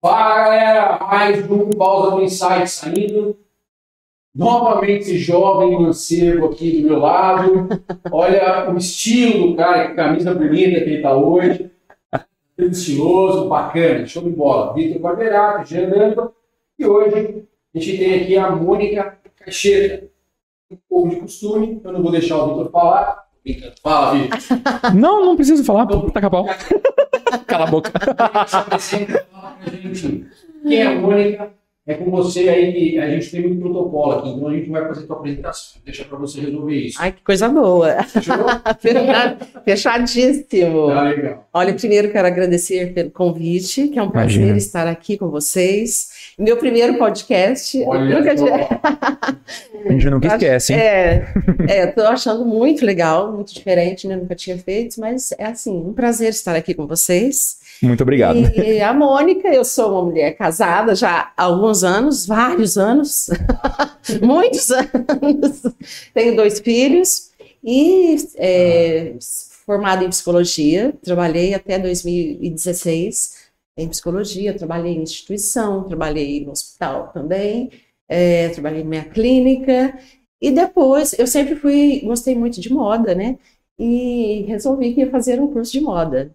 Fala galera, mais um Pausa no Insight saindo. Novamente esse jovem mancebo aqui do meu lado. Olha o estilo do cara, que camisa bonita que ele tá hoje. Estiloso, bacana, show de bola. Vitor Barberato, Jean Lampa. E hoje a gente tem aqui a Mônica Caixeta. Um pouco de costume, eu não vou deixar o Vitor falar. Fala, Vitor. Não, não preciso falar, pô, taca pau. Cala a boca. Quem é a Mônica? É com você aí que a gente tem muito protocolo aqui, então a gente vai fazer tua apresentação. Deixa para você resolver isso. Ai, que coisa boa. Fechadíssimo. Tá legal. Olha, primeiro quero agradecer pelo convite, que é um prazer Imagina. estar aqui com vocês. Meu primeiro podcast. Olha Nunca só. A gente nunca esquece, hein? É, é, tô achando muito legal, muito diferente, né? Nunca tinha feito, mas é assim, um prazer estar aqui com vocês. Muito obrigado. E a Mônica, eu sou uma mulher casada já há alguns anos, vários anos, muitos anos. Tenho dois filhos e é, formada em psicologia. Trabalhei até 2016 em psicologia, trabalhei em instituição, trabalhei no hospital também, é, trabalhei na minha clínica. E depois, eu sempre fui, gostei muito de moda, né? E resolvi que ia fazer um curso de moda.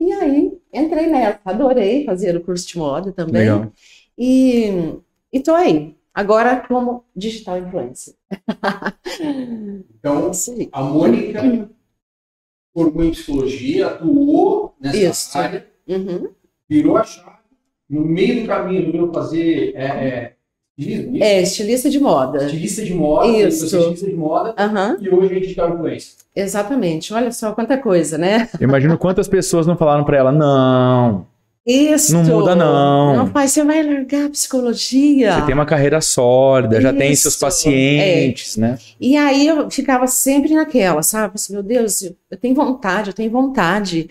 E aí, entrei nessa, adorei fazer o curso de moda também. Legal. E, e tô aí, agora como digital influencer. Então, aí. a Mônica formou em psicologia, atuou nessa Isso. área, Uhum. Virou a chave. No meio do caminho, resolveu fazer é, é, estilismo, isso? É, estilista de moda. estilista de moda, Isso. estilista de moda, Aham, e hoje é digital influencer. exatamente. Olha só quanta coisa, né? Eu imagino quantas pessoas não falaram pra ela, não, Isso. Não muda, não. Não faz, você vai largar a psicologia. você tem uma carreira sólida, já tem seus Isso, pacientes, né? E aí eu ficava sempre naquela, sabe? Assim, meu Deus, eu eu tenho vontade, eu tenho vontade.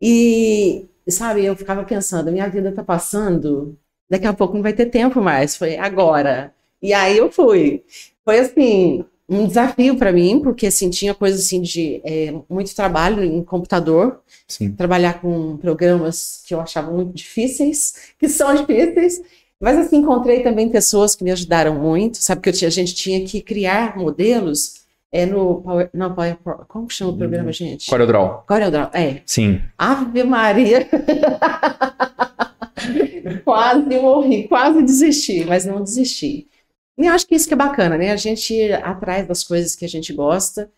E, sabe, eu ficava pensando, minha vida tá passando, daqui a pouco não vai ter tempo mais. Foi agora. E aí eu fui. Foi assim, um desafio para mim, porque assim, tinha coisa assim de é, muito trabalho em computador, Sim. trabalhar com programas que eu achava muito difíceis, que são difíceis. Mas assim, encontrei também pessoas que me ajudaram muito, sabe? Que tinha, a gente tinha que criar modelos é, no Power, não, Power, como que chama o programa, gente? CorelDRAW. CorelDRAW, é. Sim. Ave Maria! quase morri, quase desisti, mas não desisti. E eu acho que isso que é bacana, né? A gente ir atrás das coisas que a gente gosta,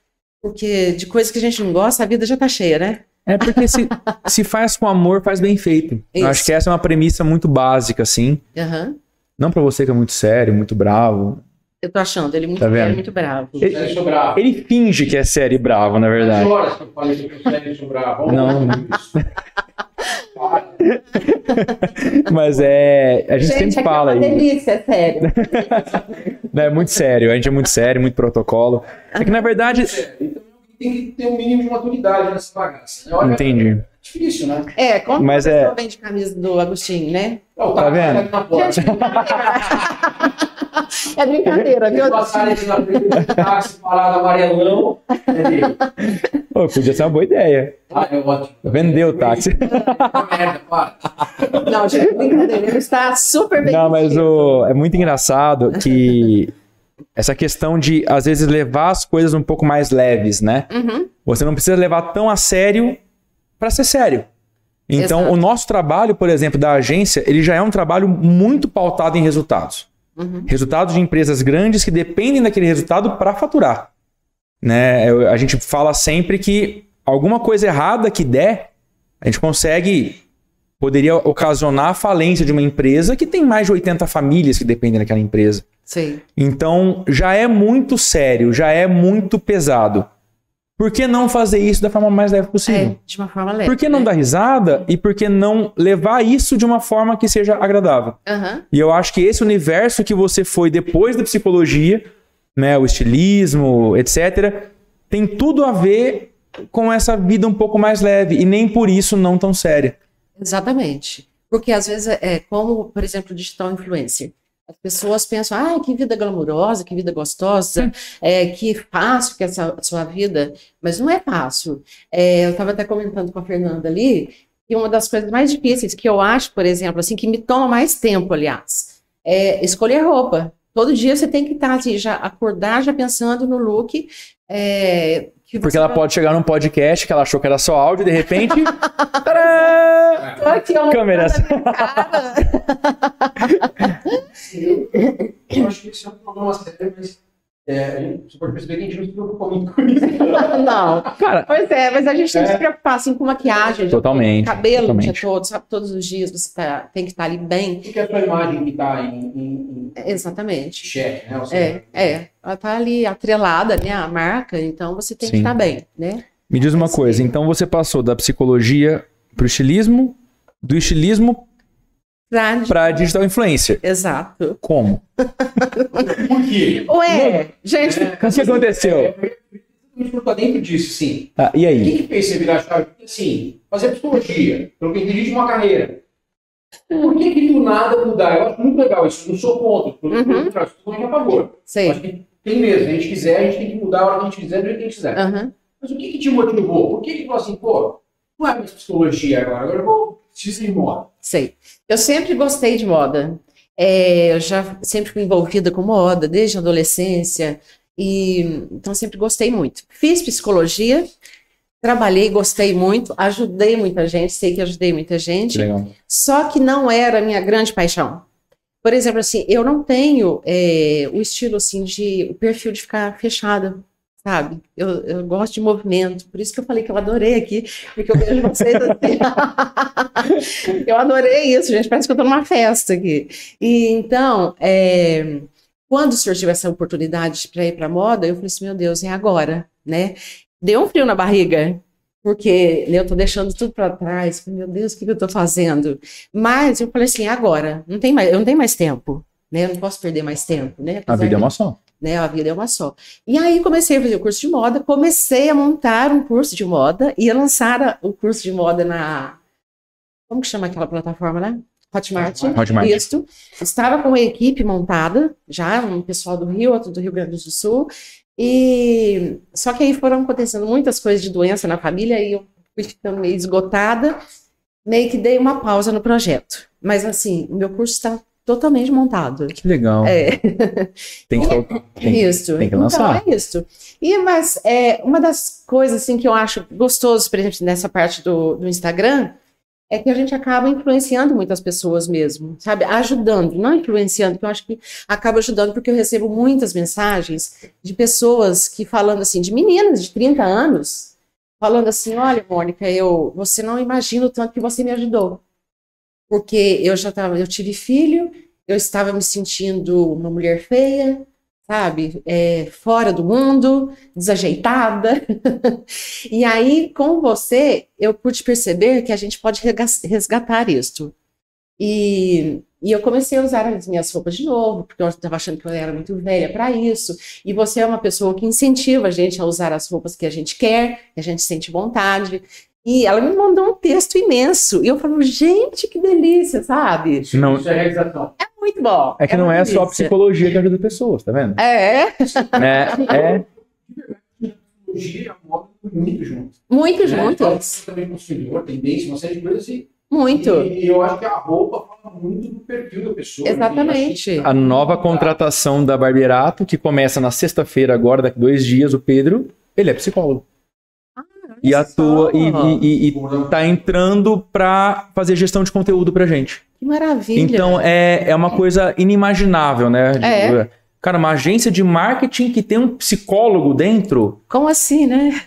porque de coisas que a gente não gosta, a vida já tá cheia, né? É porque se, se faz com amor, faz bem feito. Eu Isso. acho que essa é uma premissa muito básica, assim. Aham. Não pra você que é muito sério, muito bravo. Eu tô achando ele muito, Tá ele é muito bravo. Ele- Sério. Ele finge que é sério e bravo, na verdade. horas que eu falei que sou sério, sou bravo. Não. Mas é. A gente, sempre aqui fala é uma aí. delícia, é sério. né, É muito sério. A gente é muito sério, muito protocolo. É que na verdade. Sério. Então, tem que ter um mínimo de maturidade nessa bagaça. Né? Olha, Entendi. É difícil, né? É, como Mas a é- pessoa vende camisa do Agostinho, né? Ó, o Tá táxi vendo? É brincadeira, viu? Amarelão. É. Pô, podia ser uma boa ideia. Ah, é ótimo. Vendeu o táxi. É. Não, gente, brincadeira. Ele está super bem Não, mas o, é muito engraçado que essa questão de, às vezes, levar as coisas um pouco mais leves, né? Uhum. Você não precisa levar tão a sério para ser sério. Então, Exato. o nosso trabalho, por exemplo, da agência, ele já é um trabalho muito pautado em resultados. Uhum. Resultados de empresas grandes que dependem daquele resultado para faturar. Né? A gente fala sempre que alguma coisa errada que der, a gente consegue, poderia ocasionar a falência de uma empresa que tem mais de 80 famílias que dependem daquela empresa. Sei. Então, já é muito sério, já é muito pesado. Por que não fazer isso da forma mais leve possível? É, de uma forma leve. Por que não né? dar risada e por que não levar isso de uma forma que seja agradável? Aham. E eu acho que esse universo que você foi depois da psicologia, né, o estilismo, etc., tem tudo a ver com essa vida um pouco mais leve e nem por isso não tão séria. Exatamente. Porque às vezes é como, por exemplo, digital influencer. As pessoas pensam, ah, que vida glamurosa, que vida gostosa, é, que fácil que é essa sua vida, mas não é fácil. É, eu estava até comentando com a Fernanda ali, E uma das coisas mais difíceis que eu acho, por exemplo, assim, que me toma mais tempo, aliás, é escolher roupa. Todo dia você tem que estar assim, já acordar já pensando no look. é, que Porque ela vai- pode chegar num podcast que ela achou que era só áudio e de repente. Tô aqui, ó, Câmeras. cara. Eu acho que isso é um problema sério, mas é, a gente- você pode perceber que a gente não se preocupa muito com isso. Não. Cara, Pois é, mas a gente tem que É. se preocupar assim, com maquiagem, Totalmente, cabelo o dia totalmente. todo, sabe? Todos os dias você tá- tem que estar ali bem. Porque é a sua imagem que está em, em, em Exatamente. xeque, né? É, é. Ela tá ali atrelada, né, à marca, então você tem que Sim. estar bem, né? me diz uma coisa. Então você passou da psicologia pro estilismo, do estilismo Pra... pra digital influencer. Exato. Como? Por quê? Ué, gente, O que aconteceu? É, eu tô dentro disso, sim. Ah, e O aí? que, que fez você virar a chave? Porque, assim, fazer psicologia, pelo que eu entendi de uma carreira. Por que, que do nada mudar? Eu acho muito legal isso, eu não sou contra, Uhum. totalmente a favor. Eu sei. acho que tem mesmo, se a gente quiser, a gente tem que mudar a hora que a gente quiser, do jeito que a gente quiser. Aham, Mas o que, que te motivou? Por que, que falou assim, pô, não é mais psicologia agora, agora eu vou preciso ir embora. Sei. Eu sempre gostei de moda. É, eu já sempre fui envolvida com moda, desde a adolescência. E, então, sempre gostei muito. Fiz psicologia, trabalhei, gostei muito, ajudei muita gente, sei que ajudei muita gente. legal. Só que não era a minha grande paixão. Por exemplo, assim, eu não tenho é, o estilo assim de o perfil de ficar fechada, sabe? Eu, eu gosto de movimento, por isso que eu falei que eu adorei aqui, porque eu vejo vocês assim. eu adorei isso, gente. Parece que eu tô numa festa aqui. E então, é, quando surgiu essa oportunidade para ir para moda, eu falei assim, meu Deus, é agora, né? Deu um frio na barriga, porque né, eu tô deixando tudo para trás. Meu Deus, o que, que eu tô fazendo? Mas eu falei assim, agora, não tem mais, eu não tenho mais tempo, né? Eu não posso perder mais tempo, né? A vida é uma só. Né? A vida é uma só. E aí comecei a fazer o curso de moda, comecei a montar um curso de moda, lançar a- o curso de moda na como que chama aquela plataforma, né? Hotmart. Hotmart. Isso. Estava com a equipe montada, já um pessoal do Rio, outro do Rio Grande do Sul. E só que aí foram acontecendo muitas coisas de doença na família e eu fui ficando meio esgotada, meio que dei uma pausa no projeto. Mas assim, o meu curso está totalmente montado. Que legal. É. Tem que, tem, Isso. tem que lançar. Então é isso. E mas é uma das coisas assim que eu acho gostoso, por exemplo, nessa parte do, do Instagram, é que a gente acaba influenciando muitas pessoas mesmo, sabe? Ajudando, não influenciando, porque eu acho que acaba ajudando porque eu recebo muitas mensagens de pessoas que falando assim, de meninas de 30 anos, falando assim, olha, Mônica, eu, você não imagina o tanto que você me ajudou. Porque eu já tava, eu tive filho, eu estava me sentindo uma mulher feia, sabe? É, fora do mundo, desajeitada. e aí, com você, eu pude perceber que a gente pode resgatar isto. E, e eu comecei a usar as minhas roupas de novo, porque eu estava achando que eu era muito velha para isso. E você é uma pessoa que incentiva a gente a usar as roupas que a gente quer, que a gente sente vontade. E ela me mandou um texto imenso. E eu falo, gente, que delícia, sabe? Não, Isso é realização. Muito bom. é que não uma é só a delícia. psicologia que ajuda pessoas, tá vendo? É, É, é. Psicologia e a moda estão muito juntos. muito Né? juntos. Também consumidor, tendência, uma série de coisas assim. Muito. E, eu acho que a roupa fala muito do perfil da pessoa. né? Exatamente. A nova contratação da Barbeirato, que começa na sexta-feira, agora, daqui dois dias, o Pedro, ele é psicólogo. E atua e, e, e, e tá entrando pra fazer gestão de conteúdo pra gente. Que maravilha. Então é, é uma coisa inimaginável, né? É. Cara, uma agência de marketing que tem um psicólogo dentro. Como assim, né?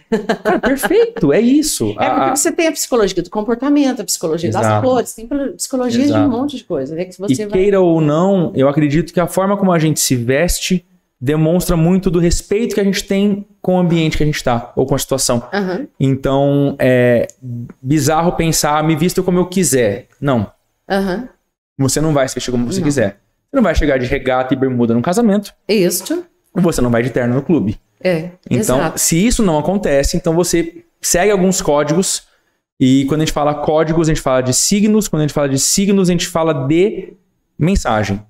Cara, perfeito, é isso. É porque a- você tem a psicologia do comportamento, a psicologia das Exato. cores, tem psicologia de Exato. um monte de coisa, né? Que E você vai. queira ou não, eu acredito que a forma como a gente se veste demonstra muito do respeito que a gente tem com o ambiente que a gente está, ou com a situação. Aham, Então, é bizarro pensar, "Ah, me visto como eu quiser. Não, aham. você não vai se vestir como você Não. quiser. Você não vai chegar de regata e bermuda num casamento, Isso. você não vai de terno no clube. É. Então, exato. se isso não acontece, então você segue alguns códigos. E quando a gente fala códigos, a gente fala de signos. Quando a gente fala de signos, a gente fala de mensagem.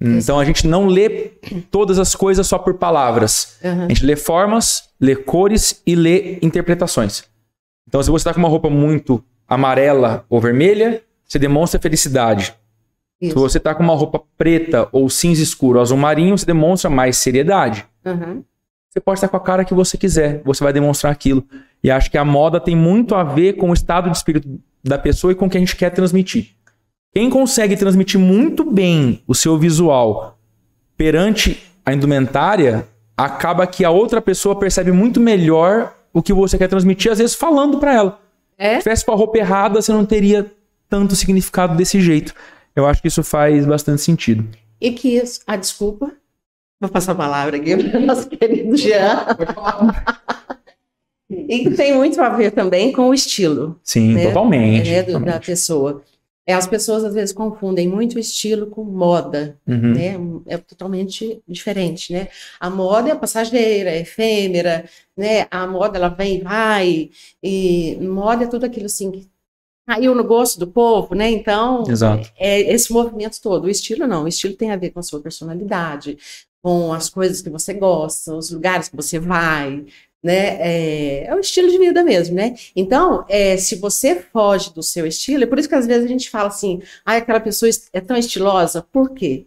Então a gente não lê todas as coisas só por palavras. Aham. A gente lê formas, lê cores e lê interpretações. Então, se você está com uma roupa muito amarela ou vermelha, você demonstra felicidade. Isso. Se você tá com uma roupa preta ou cinza escuro, ou azul marinho, você demonstra mais seriedade. Uhum. Você pode estar com a cara que você quiser, você vai demonstrar aquilo. E acho que a moda tem muito a ver com o estado de espírito da pessoa e com o que a gente quer transmitir. Quem consegue transmitir muito bem o seu visual perante a indumentária, acaba que a outra pessoa percebe muito melhor o que você quer transmitir, às vezes falando pra ela. É? Se tivesse com a roupa errada, você não teria tanto significado desse jeito. Eu acho que isso faz bastante sentido. E que isso. Ah, desculpa. Vou passar a palavra aqui para o nosso querido Jean. E que tem muito a ver também com o estilo Sim, Né? totalmente. né, do- da totalmente. pessoa. É, as pessoas às vezes confundem muito estilo com moda. Uhum. né? É totalmente diferente, né? A moda é passageira, é efêmera, né? A moda ela vem e vai, e moda é tudo aquilo assim que caiu no gosto do povo, né? Então, Exato. é esse movimento todo. O estilo não, o estilo tem a ver com a sua personalidade, com as coisas que você gosta, os lugares que você vai, né? É, é o estilo de vida mesmo, né? Então, é, se você foge do seu estilo, é por isso que às vezes a gente fala assim, ah, aquela pessoa é tão estilosa, por quê?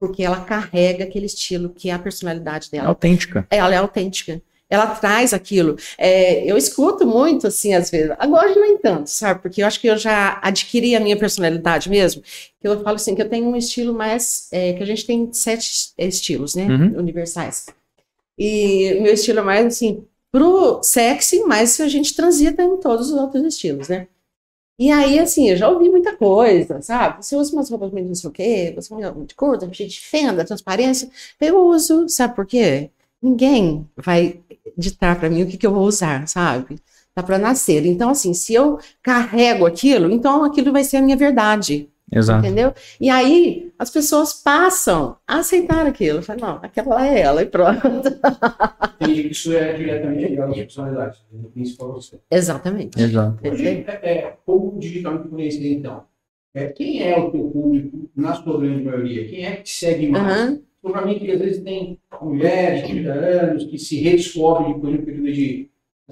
Porque ela carrega aquele estilo que é a personalidade dela. Autêntica. Ela é autêntica. Ela traz aquilo. É, eu escuto muito, assim, às vezes. Agora nem tanto, sabe? Porque eu acho que eu já adquiri a minha personalidade mesmo. Que eu falo assim, que eu tenho um estilo mais... é, que a gente tem sete estilos, né? Uhum. Universais. E meu estilo é mais, assim, pro sexy, mas a gente transita em todos os outros estilos, né? E aí, assim, eu já ouvi muita coisa, sabe? Você usa umas roupas meio não sei o quê, você usa muito curta, cheio de fenda, transparência. Eu uso, sabe por quê? Ninguém vai ditar para mim o que, que eu vou usar, sabe? Tá para nascer. Então, assim, se eu carrego aquilo, então aquilo vai ser a minha verdade, Exato. entendeu? E aí as pessoas passam a aceitar aquilo. Falam, não, aquela é ela e pronto. Entendi que isso é diretamente ligado à personalidade. Você. Exatamente. Exato. Hoje, é, é, como digital influencer, então, é, quem é o teu público, na sua grande maioria? Quem é que te segue mais? Aham. Para mim, que às vezes tem mulheres de 30 anos que se redescobrem depois do período de,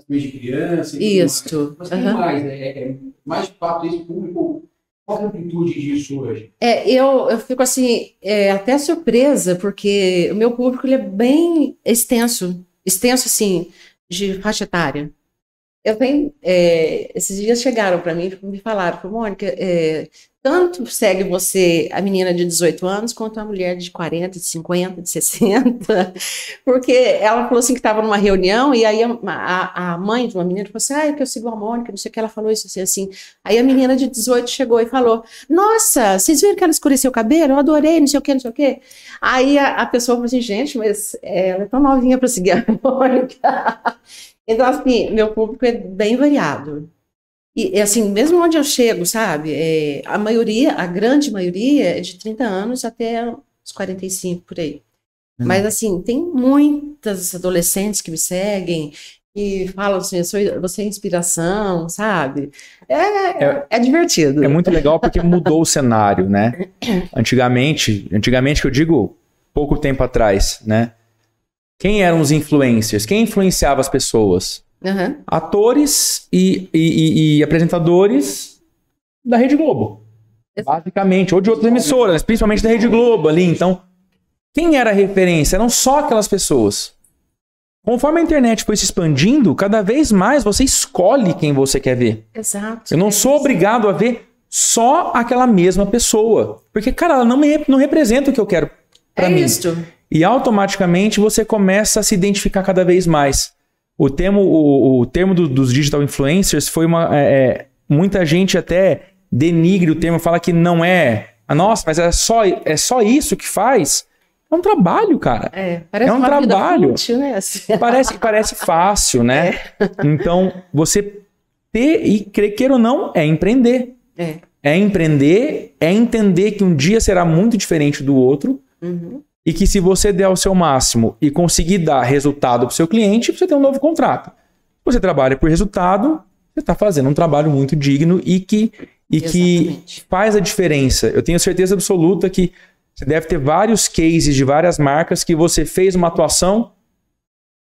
de criança. Isso. Mas tem Aham. mais, é, é, mais de fato esse público. Qual é a amplitude disso hoje? É, eu, eu fico assim, é, até surpresa, porque o meu público ele é bem extenso, extenso assim, de faixa etária. Eu tenho, é, esses dias chegaram para mim me falaram, Mônica, é, tanto segue você a menina de 18 anos quanto a mulher de 40, de 50, de 60, porque ela falou assim que estava numa reunião e aí a, a, a mãe de uma menina falou assim, ah, é que eu sigo a Mônica, não sei o que, ela falou isso assim, assim. Aí a menina de 18 chegou e falou, nossa, vocês viram que ela escureceu o cabelo? Eu adorei, não sei o que, não sei o que. Aí a, a pessoa falou assim, gente, mas ela é tão novinha para seguir a Mônica. Então, assim, meu público é bem variado. E, e, assim, mesmo onde eu chego, sabe, é, a maioria, a grande maioria é de 30 anos até os 45, por aí. Uhum. Mas, assim, tem muitas adolescentes que me seguem e falam assim, eu sou, você é inspiração, sabe? É, É- é divertido. É muito legal porque mudou o cenário, né? Antigamente, antigamente que eu digo pouco tempo atrás, né? Quem eram os influencers? Quem influenciava as pessoas? Aham. Atores e, e- e- e apresentadores da Rede Globo. Basicamente, ou de outras emissoras, principalmente da Rede Globo ali. Então, quem era a referência? Eram só aquelas pessoas. Conforme a internet foi se expandindo, cada vez mais você escolhe quem você quer ver. Exato. Eu não É sou obrigado a ver só aquela mesma pessoa. Porque, cara, ela não, me, não representa o que eu quero pra é mim. isso. E automaticamente você começa a se identificar cada vez mais. O termo, o, o termo do- dos digital influencers foi uma. é, é, muita gente até denigre o termo, fala que não é. Ah, nossa, mas é só, é só isso que faz? É um trabalho, cara. É, parece É um trabalho. fútil, né? Assim. Parece, parece fácil, né? Então, você ter e crer queira ou não é empreender. É. É empreender, é entender que um dia será muito diferente do outro Uhum. E que se você der o seu máximo e conseguir dar resultado para o seu cliente, você tem um novo contrato. Você trabalha por resultado, você está fazendo um trabalho muito digno e que, e que faz a diferença. Eu tenho certeza absoluta que você deve ter vários cases de várias marcas que você fez uma atuação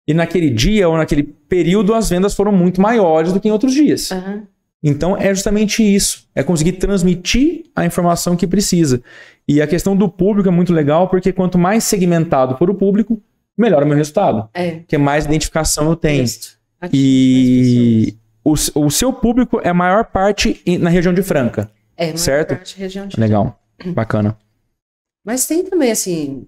e naquele dia ou naquele período as vendas foram muito maiores do que em outros dias. Aham. Então é justamente isso, é conseguir transmitir a informação que precisa. E a questão do público é muito legal, porque quanto mais segmentado for o público, melhor é o meu resultado. É. Porque mais identificação eu tenho. E o, o seu público é a maior parte na região de Franca. É, maior certo? parte região de Legal, bacana. Mas tem também, assim,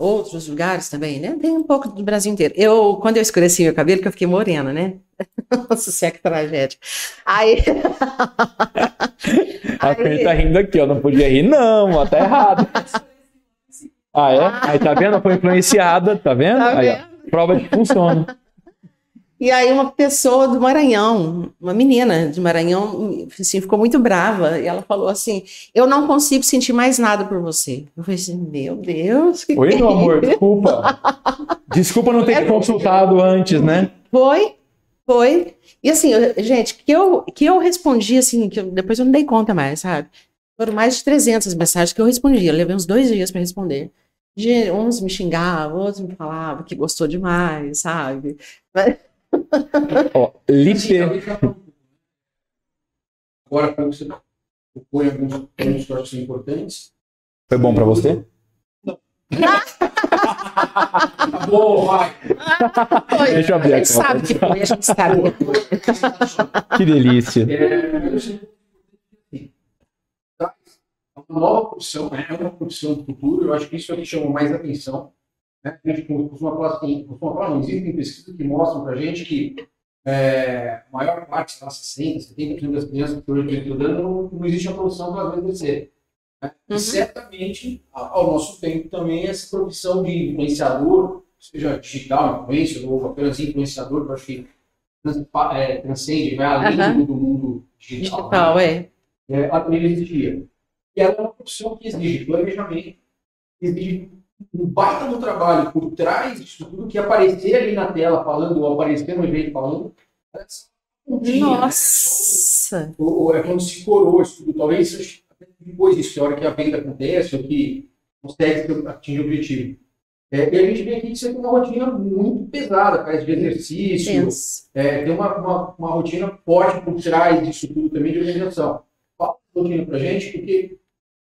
outros lugares também, né? Tem um pouco do Brasil inteiro. Eu, quando eu escureci meu cabelo, que eu fiquei morena, né? Nossa, isso é que tragédia. Aí, A Fê tá rindo aqui, ó. Não podia rir, não, ó, tá errado. Ah, é? Aí tá vendo? Foi influenciada, tá vendo? Tá Aí, ó, prova de que funciona. e aí uma pessoa do Maranhão, uma menina de Maranhão, assim, ficou muito brava. E ela falou assim, eu não consigo sentir mais nada por você. Eu falei assim, meu Deus, que Oi, que meu é amor, isso? desculpa. Desculpa não ter te consultado antes, né? Foi, foi. E assim, eu- gente, que eu, que eu respondi, assim, que eu- depois eu não dei conta mais, sabe? Foram mais de 300 mensagens que eu respondi. Eu levei uns dois dias para responder. De, uns me xingavam, outros me falavam que gostou demais, sabe? Ó, liter... Agora, quando você propõe alguns são importantes. Foi bom pra você? Tá bom, vai. Foi. Deixa eu abrir a aqui gente sabe que foi, a gente sabe. Que delícia. É, traz uma nova profissão, né? é uma profissão do futuro, eu acho que isso é o que chama mais atenção. Né? A gente costuma falar assim, costuma falar, não, existem pesquisas que mostram para a gente que é, a maior parte, sei lá, 60%, 70% das crianças que hoje estão estudando, não, não existe a profissão para elas exercer. Né? Uhum. E certamente, ao nosso tempo também, essa profissão de influenciador, seja digital, influencer, ou apenas influenciador, que eu acho que é, transcende, vai além Aham. do, do mundo digital. né? Digital, é. é, a também existia. E ela é uma profissão que exige planejamento, exige um baita no trabalho por trás disso tudo, que aparecer ali na tela falando, ou aparecer no evento falando, um dia, né? É só Nossa. ou, ou é quando se coroa isso tudo, talvez depois disso, que a hora que a venda acontece, ou que consegue atingir o objetivo. É, e a gente vem aqui tem uma rotina muito pesada, faz de exercício, é, tem uma, uma, uma rotina forte por trás disso tudo também de organização. Fala rotina pra gente, porque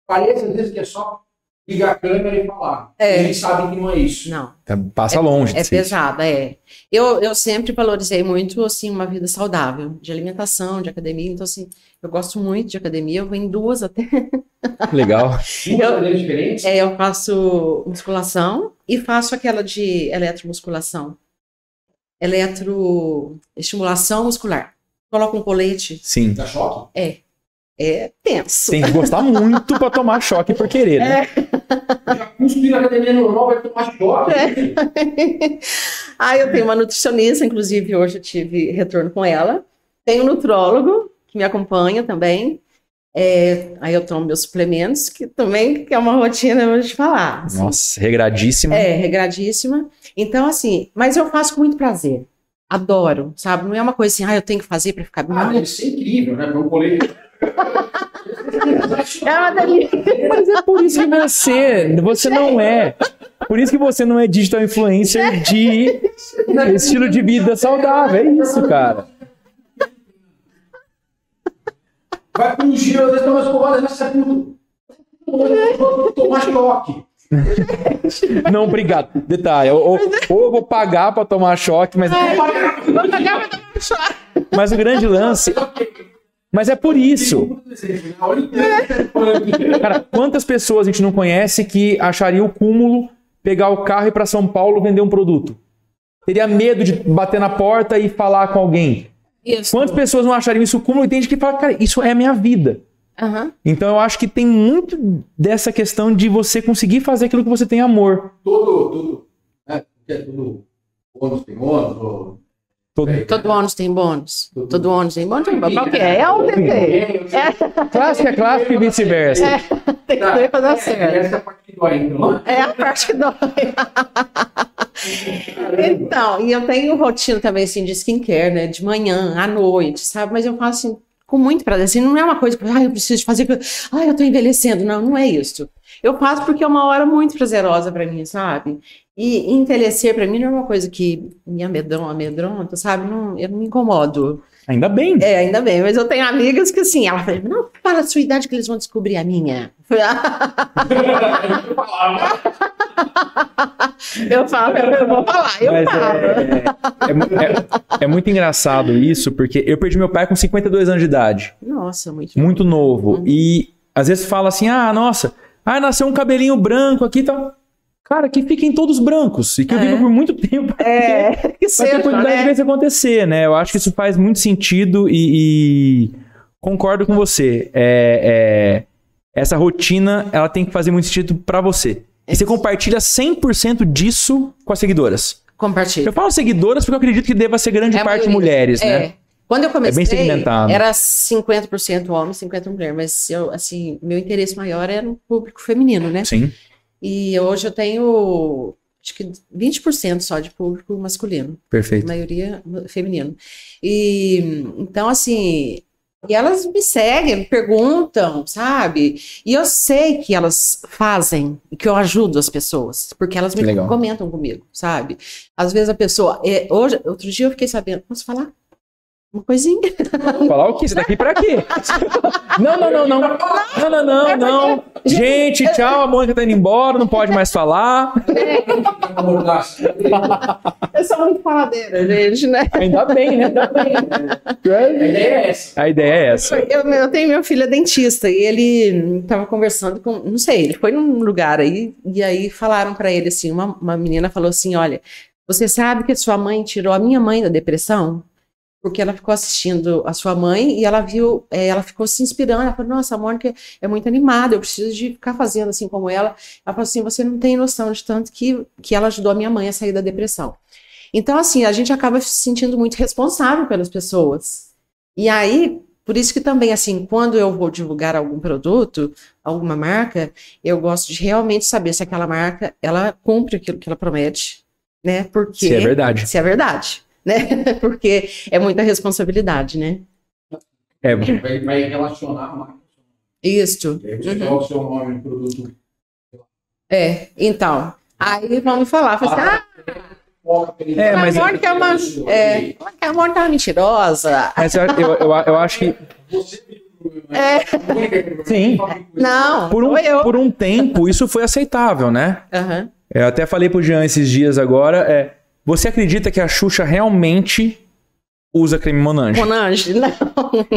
parece às vezes que é só ligar a câmera e falar. É. A gente sabe que não é isso. Não. Tá- Passa longe. É disso. pesada, é. Eu, eu sempre valorizei muito, assim, uma vida saudável, de alimentação, de academia. Então, assim, eu gosto muito de academia. Eu vou em duas até. Legal. Duas maneiras diferentes. É, eu faço musculação e faço aquela de eletromusculação. Eletroestimulação muscular. Coloco um colete. Sim. Dá choque? É tenso. Tem que gostar muito pra tomar choque por querer, né? Já cuspe na academia normal, vai tomar choque. É. Aí eu tenho uma nutricionista, inclusive hoje eu tive retorno com ela. Tenho um nutrólogo que me acompanha também. É, aí eu tomo meus suplementos, que também que é uma rotina, eu vou te falar. assim. Nossa, regradíssimo. É, regradíssima. Então, assim, mas eu faço com muito prazer. Adoro, sabe? Não é uma coisa assim, ah, eu tenho que fazer para ficar Ah, bem. deve ser incrível, né? Para um colete. É uma delícia. Mas é por isso que você, você não é. Por isso que você não é digital influencer de estilo de vida saudável. É isso, cara. Vai para um giro, às vezes toma escovada, já sai tudo. Tomar choque. Não, obrigado. Detalhe. Ou, ou- ou eu vou pagar pra tomar choque, mas, mas o grande lance. Mas é por isso. Cara, quantas pessoas a gente não conhece que acharia o cúmulo pegar o carro e ir pra São Paulo vender um produto? Teria medo de bater na porta e falar com alguém. Isso. Quantas pessoas não achariam isso cúmulo e tem gente que fala, cara, isso é a minha vida. Aham. Então eu acho que tem muito dessa questão de você conseguir fazer aquilo que você tem amor. Todo, todo, né? Porque Todo ônus tem ônus. Todo- Todo ônus tem bônus. Todo- Todo ônus tem bônus. Qual que é? É o TT. É, Clássico é clássico e vice-versa. tem que ter pra dar Essa certo. essa é a parte que dói, então. É a parte que dói. Então, e eu tenho rotina também, assim, de skincare, né? De manhã, à noite, sabe? Mas eu faço, assim, com muito prazer. Assim, não é uma coisa que, ah, eu preciso fazer, ah, eu tô envelhecendo. Não, não é isso. Eu faço porque é uma hora muito prazerosa pra mim, sabe? E envelhecer pra mim não é uma coisa que me amedronta, amedronta, sabe? Não, eu não me incomodo. Ainda bem. É, ainda bem, mas eu tenho amigas que assim, ela fala, não fala a sua idade que eles vão descobrir a minha. Eu falo, eu vou falar, eu Mas falo. é, é é- é muito engraçado isso, porque eu perdi meu pai com 52 anos de idade. Nossa, muito Muito novo. Uhum. E às vezes fala assim: ah, nossa, ah, nasceu um cabelinho branco aqui e tal. Cara, que fiquem todos brancos. E que eu É. vivo por muito tempo. É, que ter seja, oportunidade de né? ver isso acontecer, né? Eu acho que isso faz muito sentido e, e concordo com você. É, é, essa rotina, ela tem que fazer muito sentido pra você. E você compartilha 100% disso com as seguidoras. Compartilha. Eu falo seguidoras porque eu acredito que deva ser grande É parte mulheres, né? É. Quando eu comecei, segmentado. era 50% homem, 50% mulher, mas eu, assim, meu interesse maior era no público feminino, né? Sim. E hoje eu tenho, acho que 20% só de público masculino, a Perfeito. maioria feminino. E, então, assim, e elas me seguem, me perguntam, sabe? E eu sei que elas fazem, e que eu ajudo as pessoas, porque elas me legal. comentam comigo, sabe? Às vezes a pessoa, é, hoje, outro dia eu fiquei sabendo, posso falar? Uma coisinha? Falar o quê? Você tá aqui pra quê? Não, não, não, não. Não, não, não, não. Gente, tchau, a Mônica tá indo embora, não pode mais falar. Eu sou muito faladeira, gente, né? Ainda bem, né? Ainda bem. A ideia é essa. A ideia é essa. Eu, eu tenho meu filho é dentista e ele estava conversando com, não sei, ele foi num lugar aí e aí falaram para ele assim, uma, uma menina falou assim, olha, você sabe que sua mãe tirou a minha mãe da depressão? Porque ela ficou assistindo a sua mãe e ela viu, eh, ela ficou se inspirando. Ela falou: Nossa, a Mônica é muito animada, eu preciso de ficar fazendo assim como ela. Ela falou assim: Você não tem noção de tanto que, que ela ajudou a minha mãe a sair da depressão. Então, assim, a gente acaba se sentindo muito responsável pelas pessoas. E aí, por isso que também, assim, quando eu vou divulgar algum produto, alguma marca, eu gosto de realmente saber se aquela marca, ela cumpre aquilo que ela promete, né? Porque... Se é verdade. Se é verdade, né? Porque é muita responsabilidade, né? É, Vai, vai relacionar a marca. Isso. Uhum. coloca o seu nome no produto. É, então. Aí vamos falar, fala assim, ah. É, mas- a Mônica é uma... É, a Mônica é uma mentirosa. mas eu, eu, eu, eu acho que Você É. Sim. Não, por um, por um tempo isso foi aceitável, né? Aham. Eu até falei pro Jean esses dias agora, é, você acredita que a Xuxa realmente usa creme Monange? Monange, não.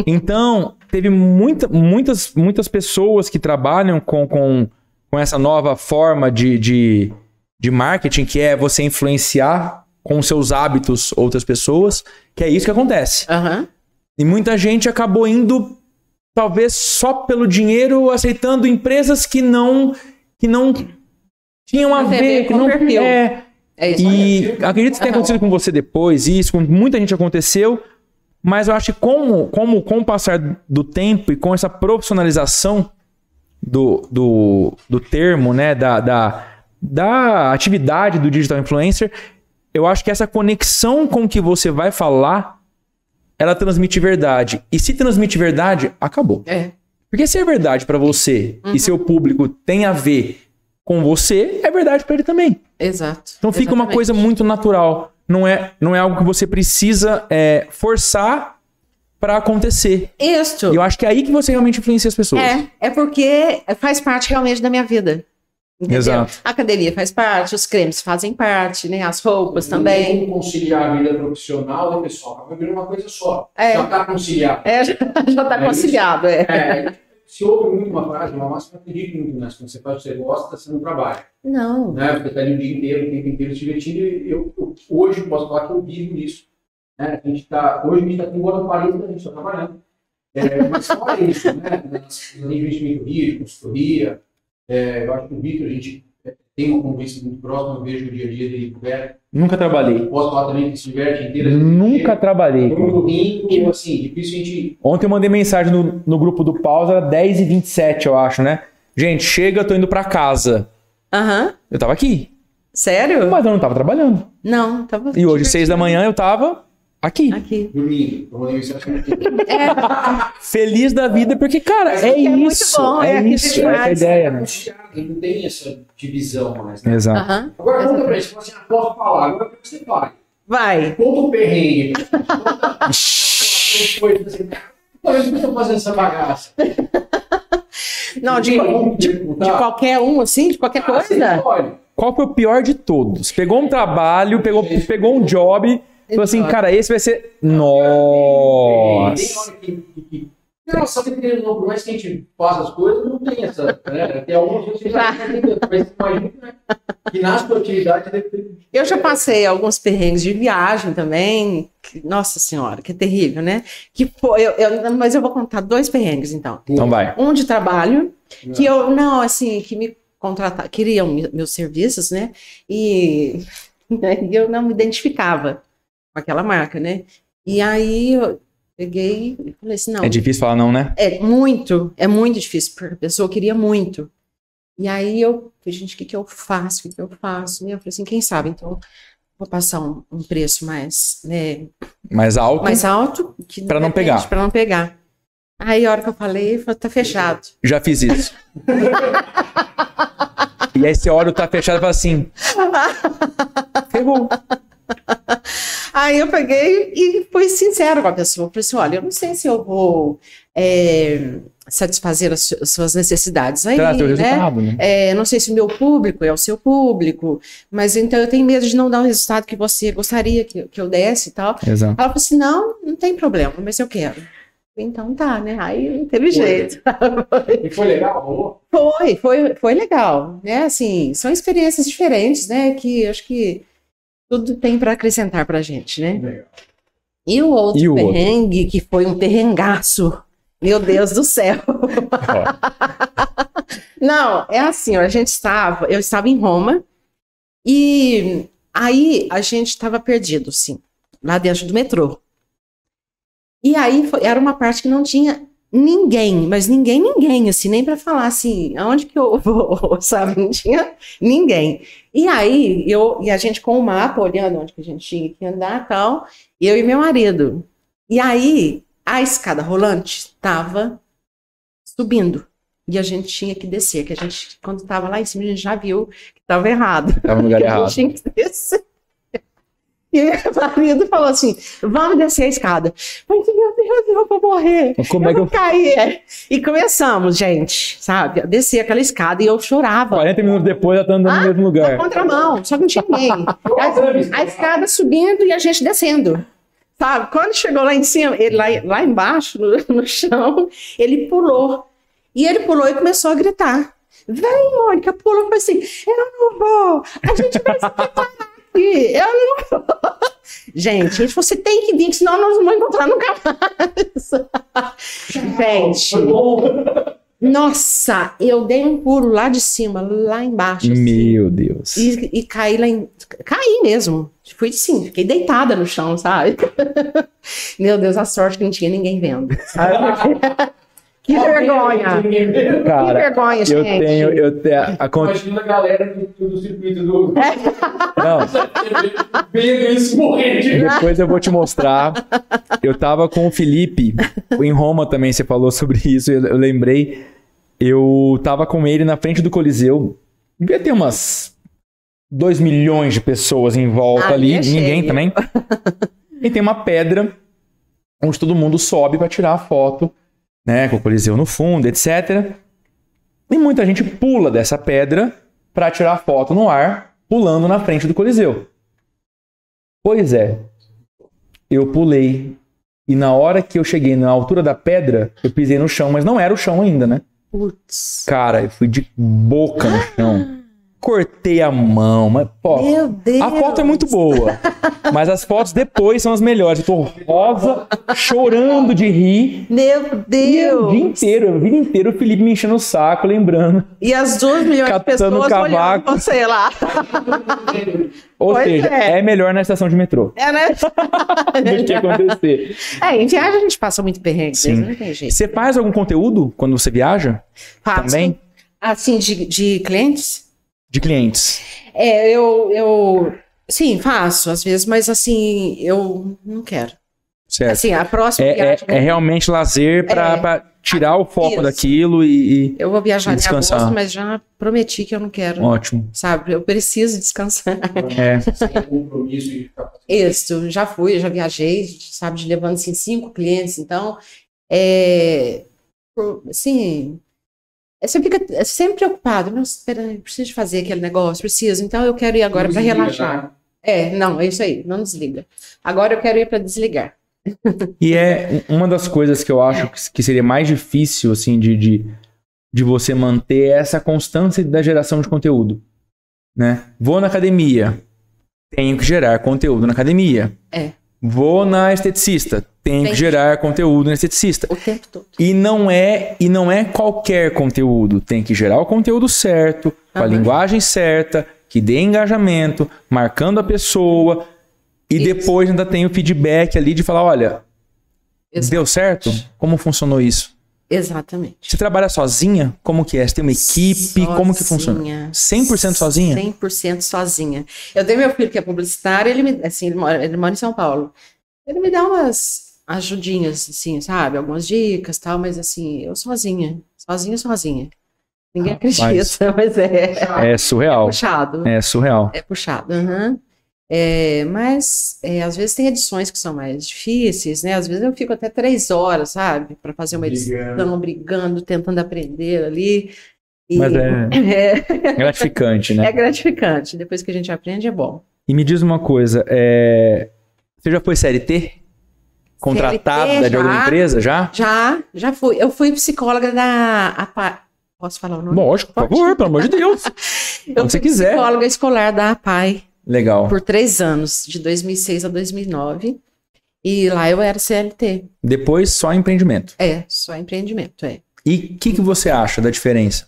Então, teve muita, muitas, muitas pessoas que trabalham com, com, com essa nova forma de, de, de marketing, que é você influenciar com seus hábitos outras pessoas, que é isso que acontece. Aham. E muita gente acabou indo, talvez só pelo dinheiro, aceitando empresas que não que não tinham a Não a ver, ver que com não o perfil. é. É isso. E acredito que tenha acontecido com você depois, isso, com muita gente aconteceu, mas eu acho que como, como com o passar do tempo e com essa profissionalização do, do, do termo, né, da, da, da atividade do digital influencer, eu acho que essa conexão com o que você vai falar, ela transmite verdade. E se transmite verdade, acabou. É. Porque se é verdade pra você Uhum. e seu público tem a ver com você, é verdade pra ele também. Exato. Então fica uma Exatamente. coisa muito natural. Não é, não é algo que você precisa é, forçar pra acontecer. Isso. E eu acho que é aí que você realmente influencia as pessoas. É, é porque faz parte realmente da minha vida. Entendeu? Exato. A academia faz parte, os cremes fazem parte, né? As roupas também. Como conciliar a vida profissional e pessoal. Acaba virando uma coisa só. É. Já está conciliado. É, já, já tá É conciliado, é. É, se ouve muito uma frase, uma não acredito muito nessa. Quando você faz o que você gosta, está sendo um trabalho. Não. Né? Você está ali o dia inteiro, o tempo inteiro se divertindo. E eu, eu, hoje posso falar que eu vivo isso. Né? A gente tá, hoje a gente está embora no Paris, a gente está trabalhando. É, mas fora isso, né? Nas investimento de consultoria, é, eu acho que o Vitor, a gente é, tem uma convivência muito próxima, eu vejo o dia a dia dele com o Vera. Nunca trabalhei. Posso falar também que se diverte inteiro. Nunca trabalhei. Muito ruim, tipo assim, difícil a gente. Ontem eu mandei mensagem no, no grupo do Pausa, era 10 e 27 eu acho, né? Gente, chega, eu tô indo pra casa. Aham. Eu tava aqui, Sério? mas eu não tava trabalhando. Não, tava. E hoje, 6 da manhã, eu tava Aqui. Aqui. Que Feliz da vida, porque, cara, é, é muito isso. bom, é é isso. É a ideia, né? não tem essa divisão mais. Né? Exato. Aham. Agora conta pra gente, você assim, ah, posso falar, agora o que você faz? Vai. Conta um perrengue. Conta que eu estou fazendo essa bagaça? Não, de, de, tipo, de qualquer um, assim, de qualquer Ah, coisa. Qual foi o pior de todos? Pegou um trabalho, pegou, pegou um job, falou assim, cara, esse vai ser. Tem Nossa! hora que. que, que... Nossa, que querendo não, por mais que a gente faça as coisas, não tem essa. Né? Tem algumas coisas que já tem, mas imagina né? que na sua atividade deve ter. Eu já passei alguns perrengues de viagem também. que- nossa senhora, que terrível, né? Que foi, eu, eu- mas eu vou contar dois perrengues, então. Então vai. Um de trabalho, que eu, não, assim, que me contratar, queriam me- meus serviços, né? E, e eu não me identificava aquela marca, né? E aí eu peguei e falei assim, não, É difícil falar não, né? é muito, é muito difícil, porque a pessoa queria muito. E aí eu falei, gente, o que, que eu faço? O que, que eu faço? E eu falei assim, quem sabe? Então, vou passar um, um preço mais, né, Mais alto. mais alto. Pra não pegar. Pra não pegar. Aí a hora que eu falei, falou, tá fechado. Já fiz isso. e aí você olha o tá fechado e fala assim. Ferrou. Aí eu peguei e fui sincera com a pessoa. Falei assim, olha, eu não sei se eu vou é, satisfazer as su- suas necessidades aí, Traz teu né? resultado, né? É, não sei se o meu público é o seu público, mas então eu tenho medo de não dar o resultado que você gostaria que, que eu desse e tal. Exato. Ela falou assim: não, não tem problema, mas eu quero. Então tá, né? Aí não teve Foi. jeito. E foi legal, rolou? Foi, foi, foi legal, né? Assim, são experiências diferentes, né? Que acho que tudo tem para acrescentar pra gente, né? Legal. E o outro E o outro? perrengue, que foi um perrengaço. Meu Deus do céu. Não, é assim, a gente estava, eu estava em Roma e aí a gente estava perdido, sim, lá dentro do metrô. E aí foi- era uma parte que não tinha ninguém, mas ninguém, ninguém, assim, nem para falar assim, aonde que eu vou, sabe? Não tinha ninguém. E aí eu e a gente com o mapa olhando onde que a gente tinha que andar, e tal, eu e meu marido. E aí a escada rolante estava subindo. E a gente tinha que descer, que a gente, quando estava lá em cima, a gente já viu que estava errado. tava no lugar que a errado. gente tinha que descer. E meu marido falou assim: vamos descer a escada. Eu falei, meu Deus, eu vou morrer. Como é eu que vou eu. cair. é. E começamos, gente, sabe? A descer aquela escada e eu chorava. 40 minutos depois ela tá andando no mesmo Na lugar. contramão, só que não tinha ninguém. A, a escada subindo e a gente descendo. Sabe? Quando chegou lá em cima, ele lá, lá embaixo, no, no chão, ele pulou. E ele pulou e começou a gritar. Vem, Mônica, pula. Eu falei assim, eu não vou. A gente vai se separar aqui. Eu não. Gente, gente, você tem que vir, senão nós não vamos encontrar nunca mais. Gente, nossa, eu dei um pulo lá de cima, lá embaixo. assim. Meu Deus. E, e caí lá em. Caí mesmo. Fui sim, fiquei deitada no chão, sabe? Meu Deus, a sorte que não tinha ninguém vendo. Sabe? que vergonha! Que Cara, vergonha, gente. eu tenho. Eu tenho a, Imagina a galera do, do circuito do. Não, Vendo isso morrendo de Depois eu vou te mostrar. Eu tava com o Felipe, em Roma também, você falou sobre isso, eu, eu lembrei. Eu tava com ele na frente do Coliseu. Devia ter umas 2 milhões de pessoas em volta Ah, ali, é ninguém também. E tem uma pedra onde todo mundo sobe pra tirar a foto, né, com o Coliseu no fundo, etc. E muita gente pula dessa pedra pra tirar foto no ar, pulando na frente do Coliseu. Pois é. Eu pulei. E na hora que eu cheguei na altura da pedra, eu pisei no chão, mas não era o chão ainda, né? Putz. Cara, eu fui de boca no chão. Cortei a mão, mas, pô. Meu Deus. A foto é muito boa, mas as fotos depois são as melhores. Eu tô rosa, chorando de rir. Meu é o dia Deus. inteiro, a vida inteira, o Felipe me enchendo o saco, lembrando. E as duas milhões de pessoas olhando cavaco. você lá. Ou Pois seja, é. é melhor na estação de metrô É, né? do que acontecer. É, em viagem a gente passa muito perrengue, Sim. não tem jeito. Você faz algum conteúdo quando você viaja? Faço. Também? Assim, de, de clientes? De clientes. É, eu, eu. Sim, faço às vezes, mas assim, eu não quero. Certo. Assim, a próxima É, é, viagem. é realmente lazer pra, É. tirar o foco Isso. daquilo e, e- Eu vou viajar em Descansar. agosto, mas já prometi que eu não quero. Ótimo. Sabe? Eu preciso descansar. É. Sem compromisso de ficar Isso, já fui, já viajei, sabe, de levando assim, cinco clientes, então, é, assim, é, você fica é sempre preocupado, não, espera, eu preciso fazer aquele negócio, preciso, então eu quero ir agora para relaxar. né? É, não, é isso aí, não desliga. Agora eu quero ir para desligar. E é uma das coisas que eu acho que- que seria mais difícil, assim, de, de, de você manter essa constância da geração de conteúdo, né? Vou na academia, tenho que gerar conteúdo na academia. É. Vou na esteticista, Tem que gerar conteúdo na esteticista. O tempo todo. E não é e não é qualquer conteúdo, tem que gerar o conteúdo certo, com a linguagem certa, que dê engajamento, marcando a pessoa e Isso. depois ainda tem o feedback ali de falar, olha, Exa- deu certo? Como funcionou isso? Exatamente. Você trabalha sozinha? Como que é? Você tem uma equipe? Como que funciona? Sozinha. 100% sozinha? 100% sozinha. Eu tenho meu filho que é publicitário, ele me, assim, ele mora, ele mora em São Paulo. Ele me dá umas ajudinhas, assim, sabe? Algumas dicas, tal, mas assim, eu sozinha, sozinha, sozinha. Ninguém Rapaz. acredita, mas é, É surreal. puxado. É surreal. É puxado. aham. É, mas é, às vezes tem edições que são mais difíceis, né? Às vezes eu fico até três horas, sabe? Para fazer uma edição, Brigando. brigando, tentando aprender ali. E- Mas é é, gratificante, né? é gratificante. Depois que a gente aprende, é bom. E me diz uma coisa, é... você já foi CLT? Contratada CLT, de alguma já. empresa já? Já, já fui. Eu fui psicóloga da APAI. Posso falar o nome? Lógico, por favor, pelo amor de Deus. Eu Quando você fui quiser. psicóloga escolar da APAI Legal. por três anos, de 2006 a 2009. E lá eu era CLT. Depois só empreendimento. É, só empreendimento, é. E o que, que você acha da diferença?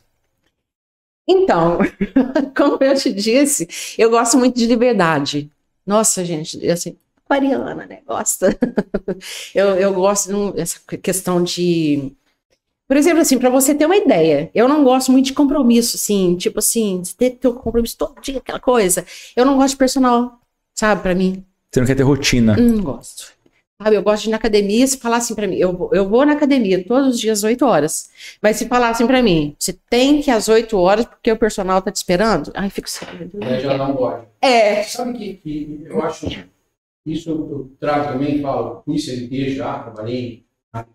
Então, como eu te disse, eu gosto muito de liberdade. Nossa, gente, assim, aquariana, né? Gosta. eu, eu gosto dessa questão de. Por exemplo, assim, para você ter uma ideia, eu não gosto muito de compromisso, assim, tipo assim, de ter teu compromisso todo dia, aquela coisa. Eu não gosto de personal, sabe, para mim. Você não quer ter rotina. Não gosto. Sabe, eu gosto de ir na academia, se falassem pra mim, eu, vou- eu vou na academia todos os dias, 8 horas. Mas se falassem pra mim, você tem que ir às 8 horas porque o personal tá te esperando, ai, fico sério. Aí já não pode. É, Sabe que, que eu acho isso eu, eu trago também, falo, fui CLT já, trabalhei na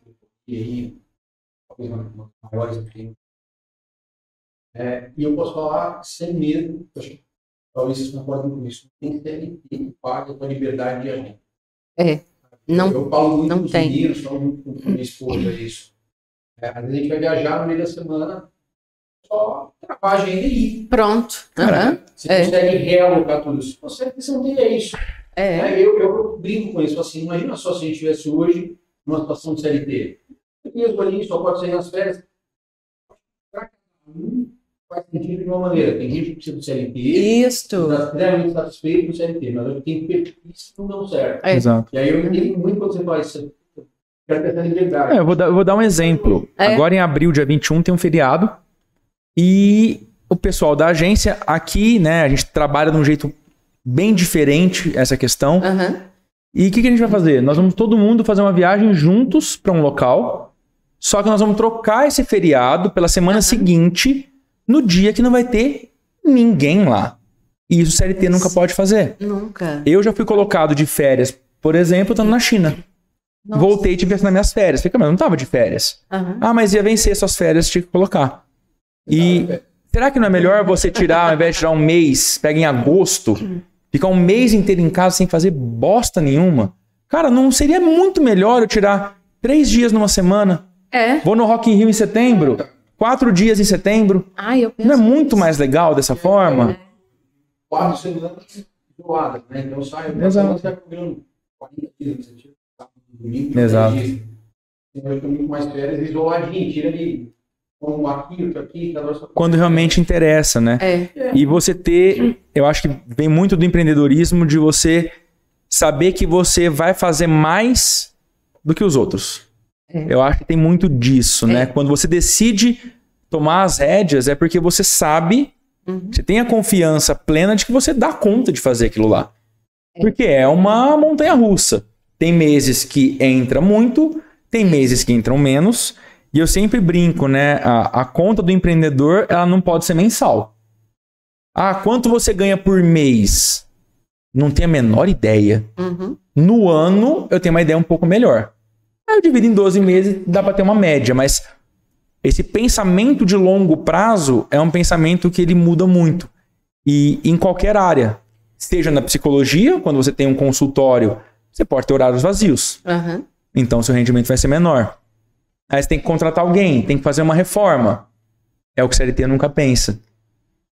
aí, talvez maiores empresas. É, e eu posso falar sem medo, eu talvez vocês concordem com isso, tem CLT que paga a tua liberdade de agir. não, eu falo muito não com os tem. meninos, falo muito com com minha esposa isso. É, às vezes a gente vai viajar no meio da semana, só travar a agenda e ir. pronto. Cara, Aham, Você É. consegue realocar tudo isso. Você você não tem é isso. É, É, eu, eu brinco com isso, assim, imagina só se a gente estivesse hoje numa situação de CLT. Mesmo ali, só pode sair nas férias. Para cada um faz sentido de uma maneira. Tem gente que precisa do CLT, isto. está extremamente satisfeito com o CLT, mas eu tenho que isso não deu certo. É. Exato. E aí eu entendo muito quando você faz isso. É, eu, vou dar, eu vou dar um exemplo. É. Agora em abril, dia 21, tem um feriado. E o pessoal da agência aqui, né, a gente trabalha de um jeito bem diferente essa questão. Aham, E o que, que a gente vai fazer? Nós vamos todo mundo fazer uma viagem juntos para um local. Só que nós vamos trocar esse feriado pela semana Aham. seguinte, no dia que não vai ter ninguém lá. E isso o CLT nunca pode fazer. Nunca. Eu já fui colocado de férias, por exemplo, estando na China. Nossa. Voltei e tive que assinar minhas férias. Falei, mas eu não tava de férias. Aham. Ah, mas ia vencer suas férias, tinha que colocar. E será que não é melhor você tirar, ao invés de tirar um mês, pega em agosto, ficar um mês inteiro em casa sem fazer bosta nenhuma? Cara, não seria muito melhor eu tirar três dias numa semana? É. Vou no Rock in Rio em setembro, quatro dias em setembro. Ai, eu penso. Não é muito mais legal dessa forma? Quatro semanas isoladas, né? Então eu saio, Exato. semana você vai comendo 40 quilos, você tira sábado, domingo, Exato. eu muito mais férias isoladinho, tira ali, como aqui, outro aqui, cada hora só- Quando realmente interessa, né? É, E você ter, eu acho que vem muito do empreendedorismo de você saber que você vai fazer mais do que os outros. É. Eu acho que tem muito disso, né? É. Quando você decide tomar as rédeas, é porque você sabe, Uhum. você tem a confiança plena de que você dá conta de fazer aquilo lá. É. Porque é uma montanha russa. Tem meses que entra muito, tem meses que entram menos. E eu sempre brinco, né? A, a conta do empreendedor, ela não pode ser mensal. Ah, quanto você ganha por mês? Não tenho a menor ideia. Uhum. No ano, eu tenho uma ideia um pouco melhor. Aí eu divido em 12 meses, dá para ter uma média, mas esse pensamento de longo prazo é um pensamento que ele muda muito. E em qualquer área, seja na psicologia, quando você tem um consultório, você pode ter horários vazios. Uhum. Então seu rendimento vai ser menor. Aí você tem que contratar alguém, tem que fazer uma reforma. É o que o CLT nunca pensa.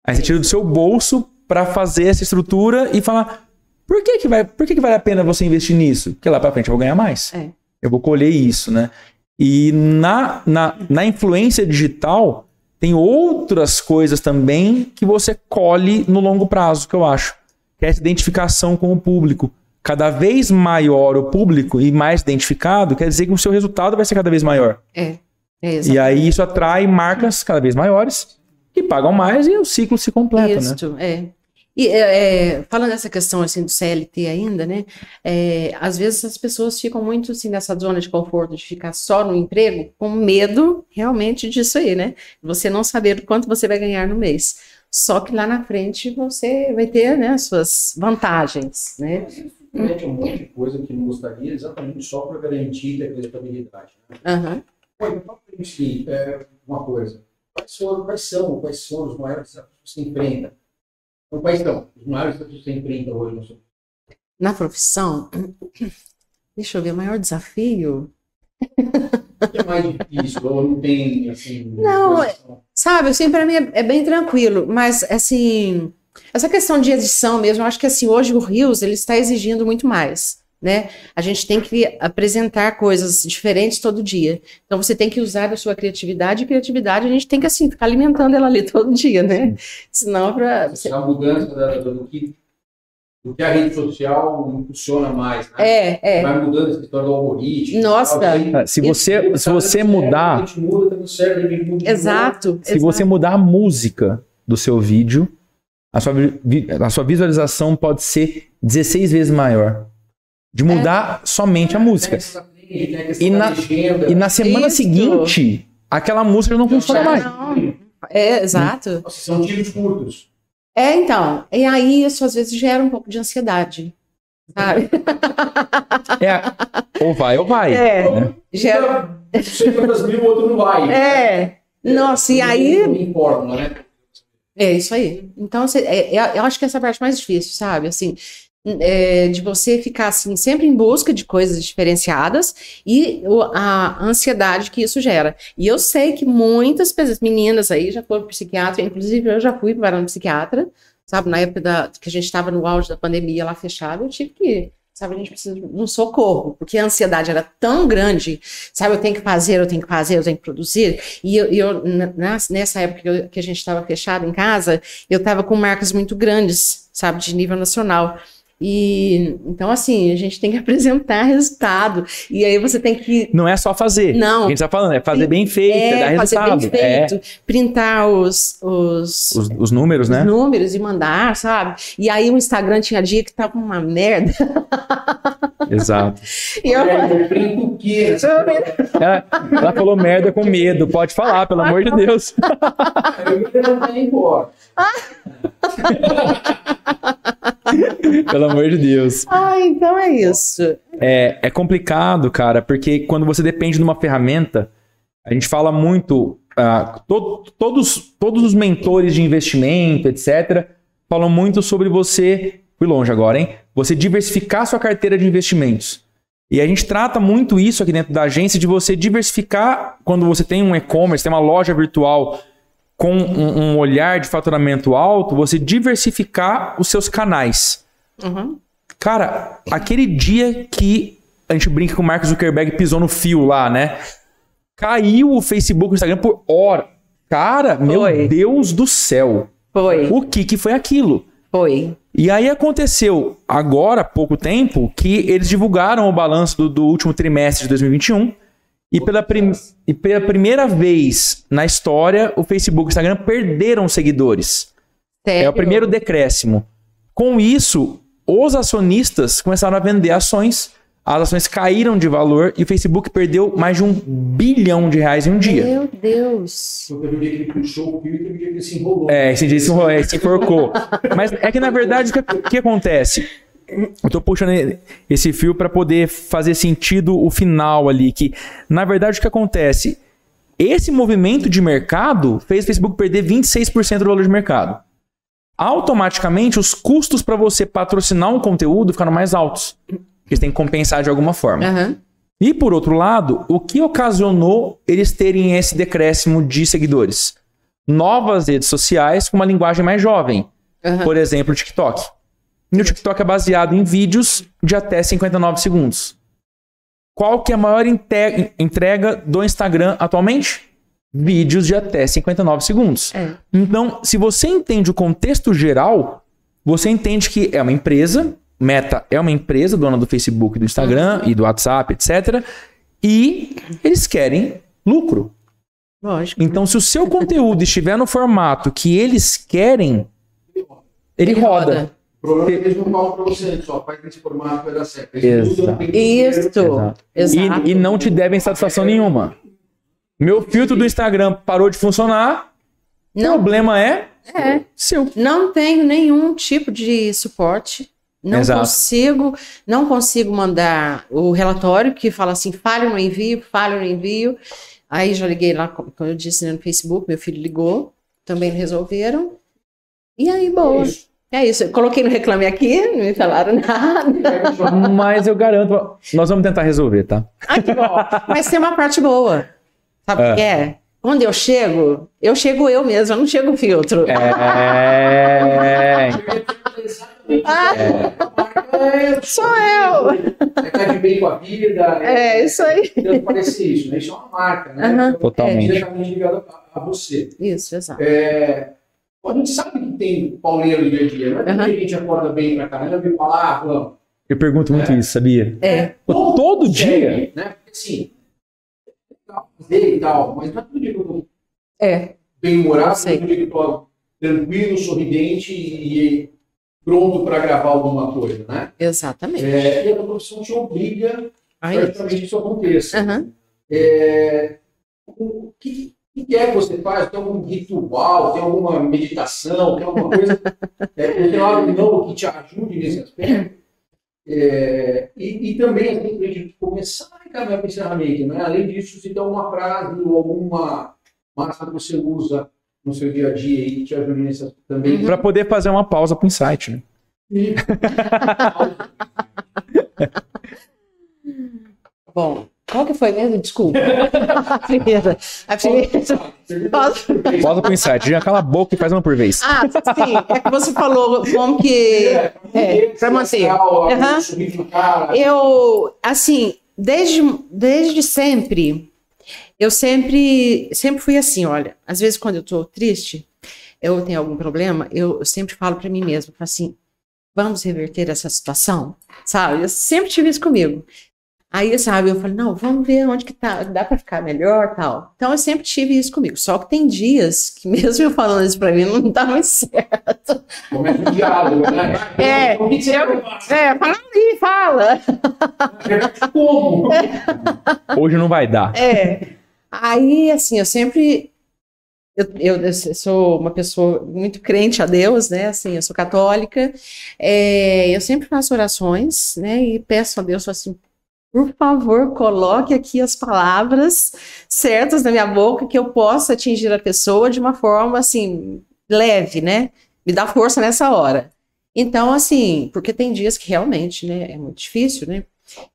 Aí você tira do seu bolso para fazer essa estrutura e falar: por que, que, vai, por que, que vale a pena você investir nisso? Porque lá para frente eu vou ganhar mais. É. Eu vou colher isso, né? E na, na, na influência digital, tem outras coisas também que você colhe no longo prazo, que eu acho. Que é essa identificação com o público. Cada vez maior o público e mais identificado, quer dizer que o seu resultado vai ser cada vez maior. É. É E aí isso atrai marcas cada vez maiores que pagam mais e o ciclo se completa, né? Isso, é. E é, é, falando dessa questão assim do CLT ainda, né? é, às vezes as pessoas ficam muito assim nessa zona de conforto de ficar só no emprego, com medo realmente disso aí, né? Você não saber quanto você vai ganhar no mês. Só que lá na frente você vai ter, né, as suas vantagens, né? Simplesmente um monte de coisa que não gostaria, exatamente só para garantir a estabilidade. Né? Aham. Pô, então pra gente é, uma coisa. Quais, foram, quais são, quais são os maiores desafios que você enfrenta? Então, quais são os maiores desafios que você enfrenta hoje no seu Na profissão, deixa eu ver, o maior desafio. O que é mais difícil? Ou não tem, assim... Não, posição? Sabe, assim, para mim é, é bem tranquilo, mas assim, essa questão de edição mesmo, eu acho que assim, hoje o Rios, ele está exigindo muito mais, né? A gente tem que apresentar coisas diferentes todo dia. Então você tem que usar a sua criatividade, e criatividade a gente tem que assim, ficar alimentando ela ali todo dia, né? Senão para Essa é a mudança da, do, que, do que a rede social impulsiona mais, né? É, é. Vai mudando essa história do algoritmo. Nossa. tal, aí- Ah, Se você, se você mudar, tá. Exato. se você mudar a música do seu vídeo, a sua, a sua visualização pode ser 16 vezes maior. De mudar somente a música. Tem a questão E na-. E na semana Isso. seguinte, aquela música não funciona mais. Não, é, exato. São tiros curtos. É, então, e aí isso às vezes gera um pouco de ansiedade, sabe? É, ou vai ou vai. É. né? Gera, sei quantas mil, o outro não vai. é. Nossa, e aí Não tem fórmula, né? É isso aí. Então, é- é- eu acho que essa é a parte mais difícil, sabe? Assim, é, de você ficar assim, sempre em busca de coisas diferenciadas e o- a ansiedade que isso gera. E eu sei que muitas pessoas, meninas aí já foram psiquiatra, inclusive eu já fui para um psiquiatra, sabe? Na época da, que a gente estava no auge da pandemia lá fechado, eu tive que. Sabe, a gente precisa de um socorro, porque a ansiedade era tão grande, sabe? Eu tenho que fazer, eu tenho que fazer, eu tenho que produzir. E eu, eu, na- nessa época que, eu- que a gente estava fechado em casa, eu estava com marcas muito grandes, sabe, de nível nacional. E então, assim, a gente tem que apresentar resultado. E aí você tem que. Não é só fazer. Não. A gente tá falando, é fazer bem feito, é, É, dar fazer resultado. bem É, feito, printar os, os, os, os números, os né? números e mandar, sabe? E aí o Instagram tinha dia que tava uma merda. Exato. E eu, É, eu brinco o quê? Ela, ela falou merda com medo. Pode falar, pelo amor de Deus. Eu não vai embora. Pelo amor de Deus. ah, então é isso. É, é complicado, cara, porque quando você depende de uma ferramenta, a gente fala muito. ah, to- todos, todos os mentores de investimento, etc., falam muito sobre você. Fui longe agora, hein? Você diversificar sua carteira de investimentos. E a gente trata muito isso aqui dentro da agência de você diversificar quando você tem um e-commerce, tem uma loja virtual com um, um olhar de faturamento alto, você diversificar os seus canais. Uhum. Cara, aquele dia que a gente brinca que o Mark Zuckerberg pisou no fio lá, né? Caiu o Facebook e o Instagram por hora. Cara, meu Foi. Deus do céu. Foi, O que que foi aquilo? foi. E aí aconteceu agora, há pouco tempo, que eles divulgaram o balanço do, do último trimestre de 2021. E pela, prim- e pela primeira vez na história, o Facebook e o Instagram perderam seguidores. É Sério? o primeiro decréscimo. Com isso, os acionistas começaram a vender ações as ações caíram de valor e o Facebook perdeu mais de um bilhão de reais em um dia. Meu Deus. Teve um dia que ele puxou o fio e teve um dia que ele se enrolou. É, esse dia se enrolou, é, se enforcou. Mas é que na verdade o que, o que acontece? Eu tô puxando esse fio para poder fazer sentido o final ali, que na verdade o que acontece? Esse movimento de mercado fez o Facebook perder 26% do valor de mercado. Automaticamente os custos para você patrocinar um conteúdo ficaram mais altos. Eles têm que compensar de alguma forma. Aham. E por outro lado, o que ocasionou eles terem esse decréscimo de seguidores? Novas redes sociais com uma linguagem mais jovem. Aham. Por exemplo, o TikTok. E o TikTok é baseado em vídeos de até 59 segundos. Qual que é a maior entrega do Instagram atualmente? Vídeos de até 59 segundos. É. Então, se você entende o contexto geral, você entende que é uma empresa, Meta é uma empresa, dona do Facebook, do Instagram e do WhatsApp, etc. E eles querem lucro. Lógico. Então, se o seu conteúdo estiver no formato que eles querem, ele, roda. O problema é que eles não falam pra você, só faz nesse formato vai dar certo. Exato. Isso. Exato. Exato. E, e não te devem satisfação nenhuma. Meu filtro do Instagram parou de funcionar. O problema é é. seu. Não tenho nenhum tipo de suporte. Não Exato. consigo, não consigo mandar o relatório que fala assim, falha no envio, falha no envio. Aí já liguei lá, como eu disse né, no Facebook, meu filho ligou, também resolveram. E aí, boa. Isso. É isso. Eu coloquei no Reclame Aqui, não me falaram nada. Mas eu garanto, nós vamos tentar resolver, tá? Ah, que bom. Mas tem uma parte boa. Sabe o que é? Quando eu chego, eu chego eu mesmo, eu não chego o filtro. É. É, Sou eu. É tá de bem com a vida. É, isso aí. Deve parecer isso, né? Isso é uma marca, né? É Totalmente. diretamente ligado a você. Isso, exato. É, a gente sabe que tem pauleiro no dia a dia, não é Aham. porque a gente acorda bem pra caramba e fala, ah, vamos. Eu pergunto muito isso, sabia? É. Pô, todo dia? Né? Porque assim, é fazer e tal, mas não é todo dia que eu tô É. bem-humorado, Sei. todo dia que eu tô tranquilo, sorridente e pronto para gravar alguma coisa, né? Exatamente. É, e a profissão te obriga Aí. praticamente que isso aconteça. Aham. É, o que, o que é que você faz? Tem algum ritual? Tem alguma meditação? Tem alguma coisa? é, tem algo novo que te ajude nesse aspecto? É, e, e também, assim, para a gente começar a caminhar para o encerramento, né? além disso, se tem alguma frase ou alguma massa que você usa no seu dia a dia e que te ajude nesse aspecto também. Pra poder fazer uma pausa pro insight, né? Bom, qual que foi mesmo? Desculpa. a primeira. A primeira. Pausa pro insight. Já cala a boca e faz uma por vez. Ah, sim. É que você falou como que. É, pra manter. Cara. Eu, assim, desde, desde sempre, eu sempre, sempre fui assim, olha, às vezes quando eu tô triste, eu tenho algum problema, eu, sempre falo pra mim mesma, assim, vamos reverter essa situação, sabe? Eu sempre tive isso comigo. Aí, sabe, eu falei, não, vamos ver onde que tá, dá pra ficar melhor, tal. Então, eu sempre tive isso comigo. Só que tem dias que mesmo eu falando isso pra mim, não tá muito certo. Começa um diálogo, né? É, O eu- faz? É, fala aí, fala. Como? Hoje não vai dar. É. Aí, assim, eu sempre. Eu, eu, eu sou uma pessoa muito crente a Deus, né? Assim, eu sou católica. É, eu sempre faço orações, né? E peço a Deus assim. Por favor, coloque aqui as palavras certas na minha boca que eu possa atingir a pessoa de uma forma assim leve, né? Me dá força nessa hora. Então, assim, porque tem dias que realmente, né, é muito difícil, né?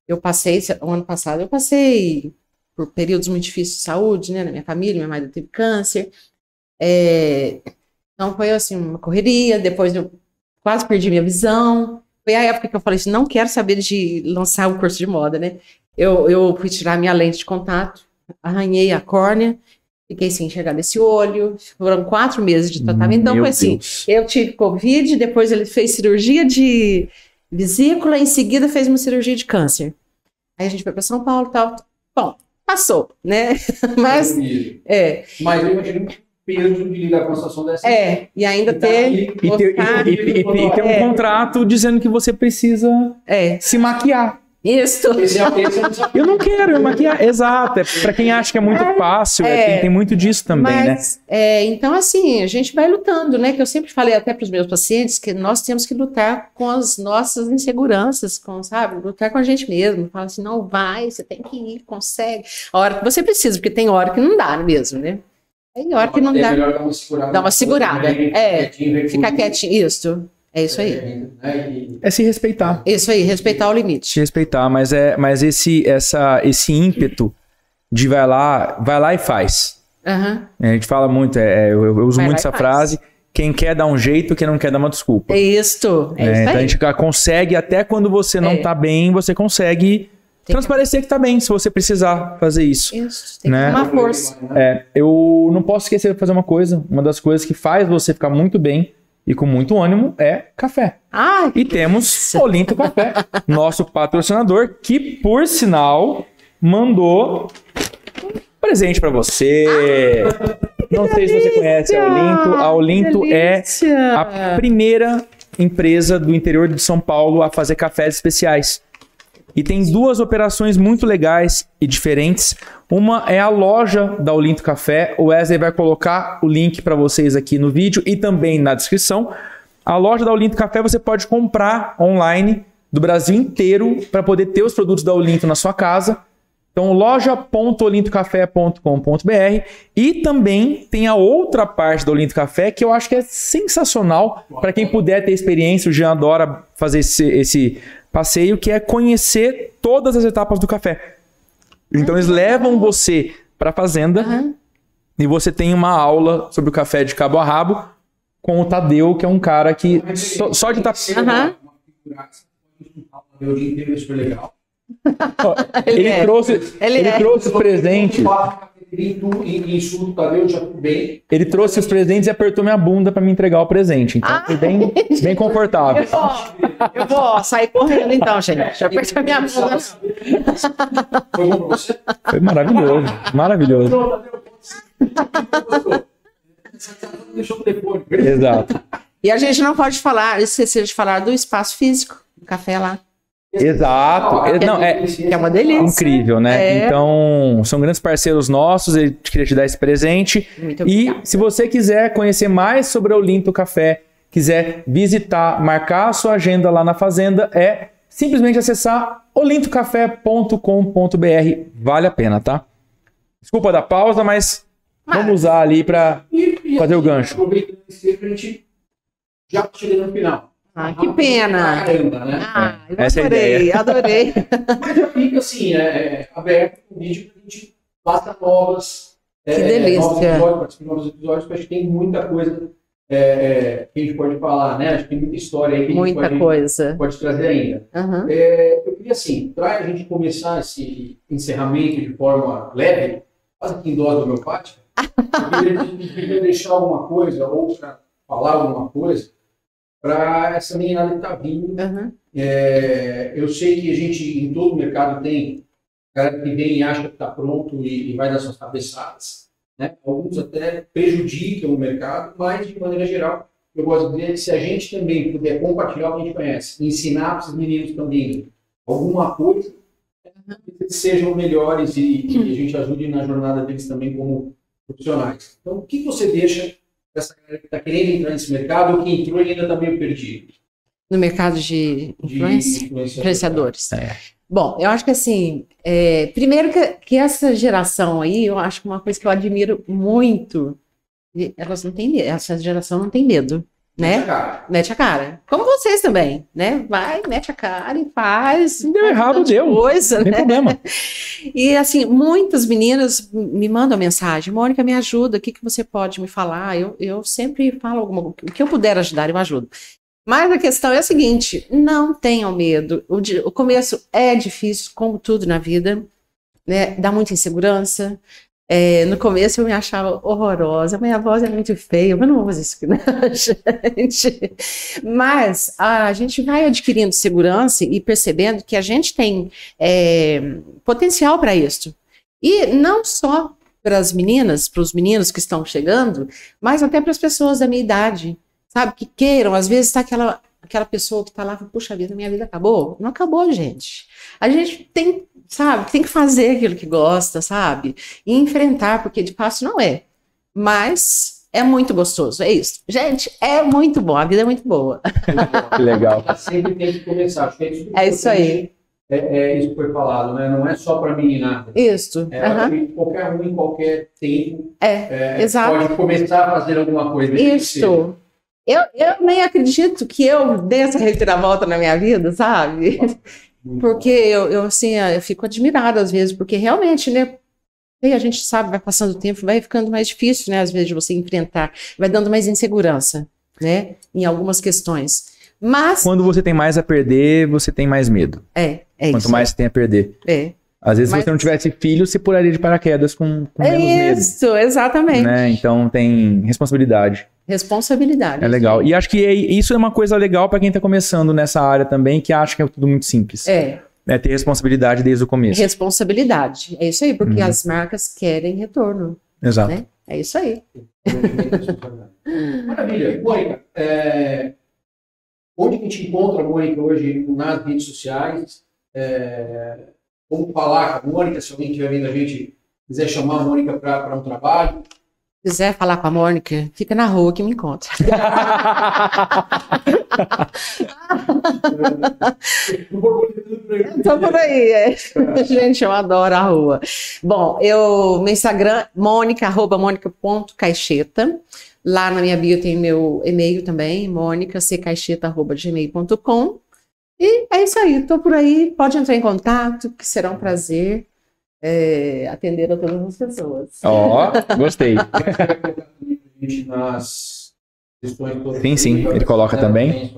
Eu passei, o ano passado, eu passei por períodos muito difíceis de saúde, né, na minha família, minha mãe teve câncer. É, então foi assim, uma correria, depois eu quase perdi minha visão. Foi a época que eu falei assim, não quero saber de lançar o curso de moda, né? Eu, eu fui tirar minha lente de contato, arranhei a córnea, fiquei sem enxergar nesse olho, foram quatro meses de tratamento. Então Meu foi assim, Deus. eu tive Covid, depois ele fez cirurgia de vesícula, em seguida fez uma cirurgia de câncer. Aí a gente foi para São Paulo e tal. Bom, passou, né? Mas, é, Mas eu imagino que peso de lidar com a situação dessa. é, e ainda E tá ter, aqui, E ter, e- e- e- e ter um É. contrato dizendo que você precisa é, se maquiar. Isso. É, é. Eu não quero me maquiar. Exato. É pra quem acha que é muito fácil. é, é. tem, tem muito disso também, né? Mas, é, então, assim, a gente vai lutando, né? Que eu sempre falei até para os meus pacientes que nós temos que lutar com as nossas inseguranças, com, sabe? Lutar com a gente mesmo. Fala assim, não vai, você tem que ir, consegue. A hora que você precisa, porque tem hora que não dá mesmo, né? Tem hora que não É dá. melhor dar uma segurada. Dá uma segurada. É, Ficar quietinho. Isso. É isso aí. aí. É se respeitar. Isso aí, respeitar o Se limite. respeitar, mas é, mas esse, essa, esse ímpeto de vai lá, vai lá e faz. Aham. A gente fala muito, é, eu, eu uso Vai muito essa faz. frase. Quem quer dar um jeito, quem não quer dar uma desculpa. É isto. É É, isso então a gente consegue, até quando você não É. tá bem, você consegue transparecer que tá bem, se você precisar fazer isso. Isso. Tem né? tomar força. É, eu não posso esquecer de fazer uma coisa. Uma das coisas que faz você ficar muito bem e com muito ânimo é café. Ai, E temos Olinto Café, nosso patrocinador, que por sinal mandou um presente pra você. Não sei se você conhece a Olinto. A Olinto é a primeira empresa do interior de São Paulo a fazer cafés especiais. E tem duas operações muito legais e diferentes. Uma é a loja da Olinto Café. O Wesley vai colocar o link para vocês aqui no vídeo e também na descrição. A loja da Olinto Café você pode comprar online do Brasil inteiro para poder ter os produtos da Olinto na sua casa. Então, loja.olintocafé.com.br e também tem a outra parte do Olinto Café que eu acho que é sensacional para quem puder ter experiência. O Jean adora fazer esse, esse passeio, que é conhecer todas as etapas do café. Então, eles levam você para a fazenda Aham. e você tem uma aula sobre o café de cabo a rabo com o Tadeu, que é um cara que só, só de tá estar. Inteiro é super legal. Ele, é. trouxe, Ele ele é. trouxe os Ele trouxe os presentes e apertou minha bunda pra me entregar o presente. Então foi bem, bem confortável. Eu vou, eu vou sair correndo então, gente. Já apertou minha bunda. Foi maravilhoso. Maravilhoso. Telefone. Exato. E a gente não pode falar, esquecer de falar do espaço físico, do café lá. Exato. Não, é é uma delícia. incrível, né? É. Então, são grandes parceiros nossos. Eu queria te dar esse presente. Muito E obrigada. se você quiser conhecer mais sobre o Olinto Café, quiser visitar, marcar a sua agenda lá na fazenda, é simplesmente acessar olintocafé.com.br. Vale a pena, tá? Desculpa da pausa, mas vamos usar ali para Fazer o gancho. Já chegando no final. Ah, que pena. Caramba, né? Ah, eu Essa é adorei, adorei. Mas já fica assim, é, é, aberto o vídeo para a gente faça novas. Que é, delícia. Novos episódios, participe de novos episódios, porque a gente tem muita coisa é, é, que a gente pode falar, né? A gente tem muita história aí que a gente Muita pode, coisa. pode trazer ainda. Aham. É, eu queria assim, para a gente começar esse encerramento de forma leve, quase que em dose homeopática, eu queria, eu queria deixar alguma coisa, ou para falar alguma coisa, para essa meninada que está vindo. Aham. É, eu sei que a gente, em todo o mercado, tem cara que vem e acha que está pronto e, e vai dar suas cabeçadas. Né? Alguns até prejudicam o mercado, mas, de maneira geral, eu gosto de dizer que se a gente também puder compartilhar o que a gente conhece, ensinar para os meninos também alguma coisa, eles sejam melhores e, e a gente ajude na jornada deles também como profissionais. Então, o que você deixa essa galera que está querendo entrar nesse mercado ou que entrou e ainda está meio perdido? No mercado de De influência, influenciadores. É. Bom, eu acho que assim, é, primeiro que, que essa geração aí, eu acho que uma coisa que eu admiro muito, elas não têm medo, essa geração não tem medo, né? Cara, Mete a cara. Como vocês também, né? Vai, mete a cara e faz. Deu errado, deu. Coisa, Não tem né? problema. E assim, muitas meninas me mandam mensagem, Mônica, me ajuda, o que, que você pode me falar? Eu, eu sempre falo alguma o que eu puder ajudar, eu ajudo. Mas a questão é a seguinte: não tenham medo. O, o começo é difícil, como tudo na vida, né? Dá muita insegurança. É, no começo eu me achava horrorosa, minha voz é muito feia, mas não vou fazer isso aqui, não, gente. Mas a gente vai adquirindo segurança e percebendo que a gente tem é, potencial para isso. E não só para as meninas, para os meninos que estão chegando, mas até para as pessoas da minha idade, sabe? Que queiram, às vezes está aquela aquela pessoa que tá lá, puxa vida, minha vida acabou. Não acabou, gente. A gente tem, sabe, tem que fazer aquilo que gosta, sabe? E enfrentar, porque de fácil não é. Mas é muito gostoso, é isso. Gente, é muito bom, a vida é muito boa. Que legal. Sempre tem que começar. Acho que é isso, É isso aí. É, é isso que foi falado, né? Não é só para meninada. Isso. É, que qualquer um, em qualquer tempo, É, é, exato. pode começar a fazer alguma coisa. Isso. Eu, eu nem acredito que eu dei essa reviravolta na minha vida, sabe? Porque eu, eu, assim, eu fico admirada às vezes, porque realmente, né? a gente sabe, vai passando o tempo, vai ficando mais difícil, né? Às vezes, de você enfrentar, vai dando mais insegurança, né? Em algumas questões. Mas, Quando você tem mais a perder, você tem mais medo. é, é Quanto isso. mais você tem a perder. É, Às vezes, Mas- se você não tivesse filho, você pularia de paraquedas com, com é menos medo. isso, exatamente. Né? Então tem responsabilidade. Responsabilidade. É legal. E acho que é- isso é uma coisa legal pra quem tá começando nessa área também, que acha que é tudo muito simples. É, É ter responsabilidade desde o começo. responsabilidade. É isso aí, porque Uhum. as marcas querem retorno, Exato. né? É isso aí. Maravilha. Mônica, é, onde que a gente encontra a Mônica hoje nas redes sociais? É, como falar com a Mônica, se alguém estiver vendo a gente, quiser chamar a Mônica para um trabalho. Se quiser falar com a Mônica, fica na rua que me encontra. Tô por aí, é. Gente, eu adoro a rua. Bom, eu, meu Instagram, mônica, arroba mônica.caixeta. Lá na minha bio tem meu e-mail também, mônicacaixeta.gmail.com. E é isso aí, tô por aí, pode entrar em contato, que será um prazer é, atender a todas as pessoas. Ó, gostei. gente nas questões todas. Sim, sim, ele coloca também.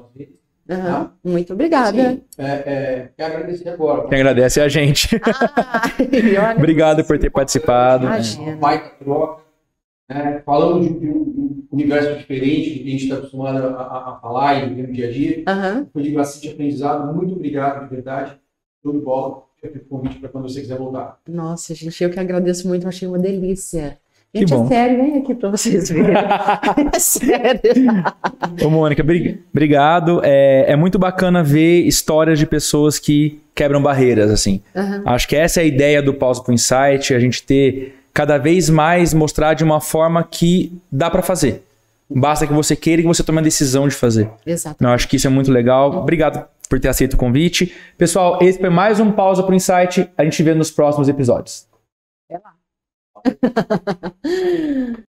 Aham, Muito obrigada. Sim, é, é, quero agradecer agora. Quem agradece é a gente. Olha, Obrigado por ter participado. Imagina. Baita troca. né? Falando de, de um universo diferente do que a gente está acostumado a, a- a falar e viver no dia a dia. Aham. Foi de bastante aprendizado. Muito obrigado, de verdade. Tudo aqui o convite para quando você quiser voltar. Nossa, gente, eu que agradeço muito, achei uma delícia. Que Gente, bom. é sério, vem aqui pra vocês verem. É sério. Ô, Mônica, bri- obrigado. É, é muito bacana ver histórias de pessoas que quebram barreiras, assim. Aham. Acho que essa é a ideia do Pausa pro Insight, a gente ter cada vez mais mostrar de uma forma que dá pra fazer. Basta que você queira e que você tome a decisão de fazer. Exato. Eu acho que isso é muito legal. Obrigado por ter aceito o convite. Pessoal, esse foi mais um Pausa pro Insight. A gente vê nos próximos episódios. Até lá.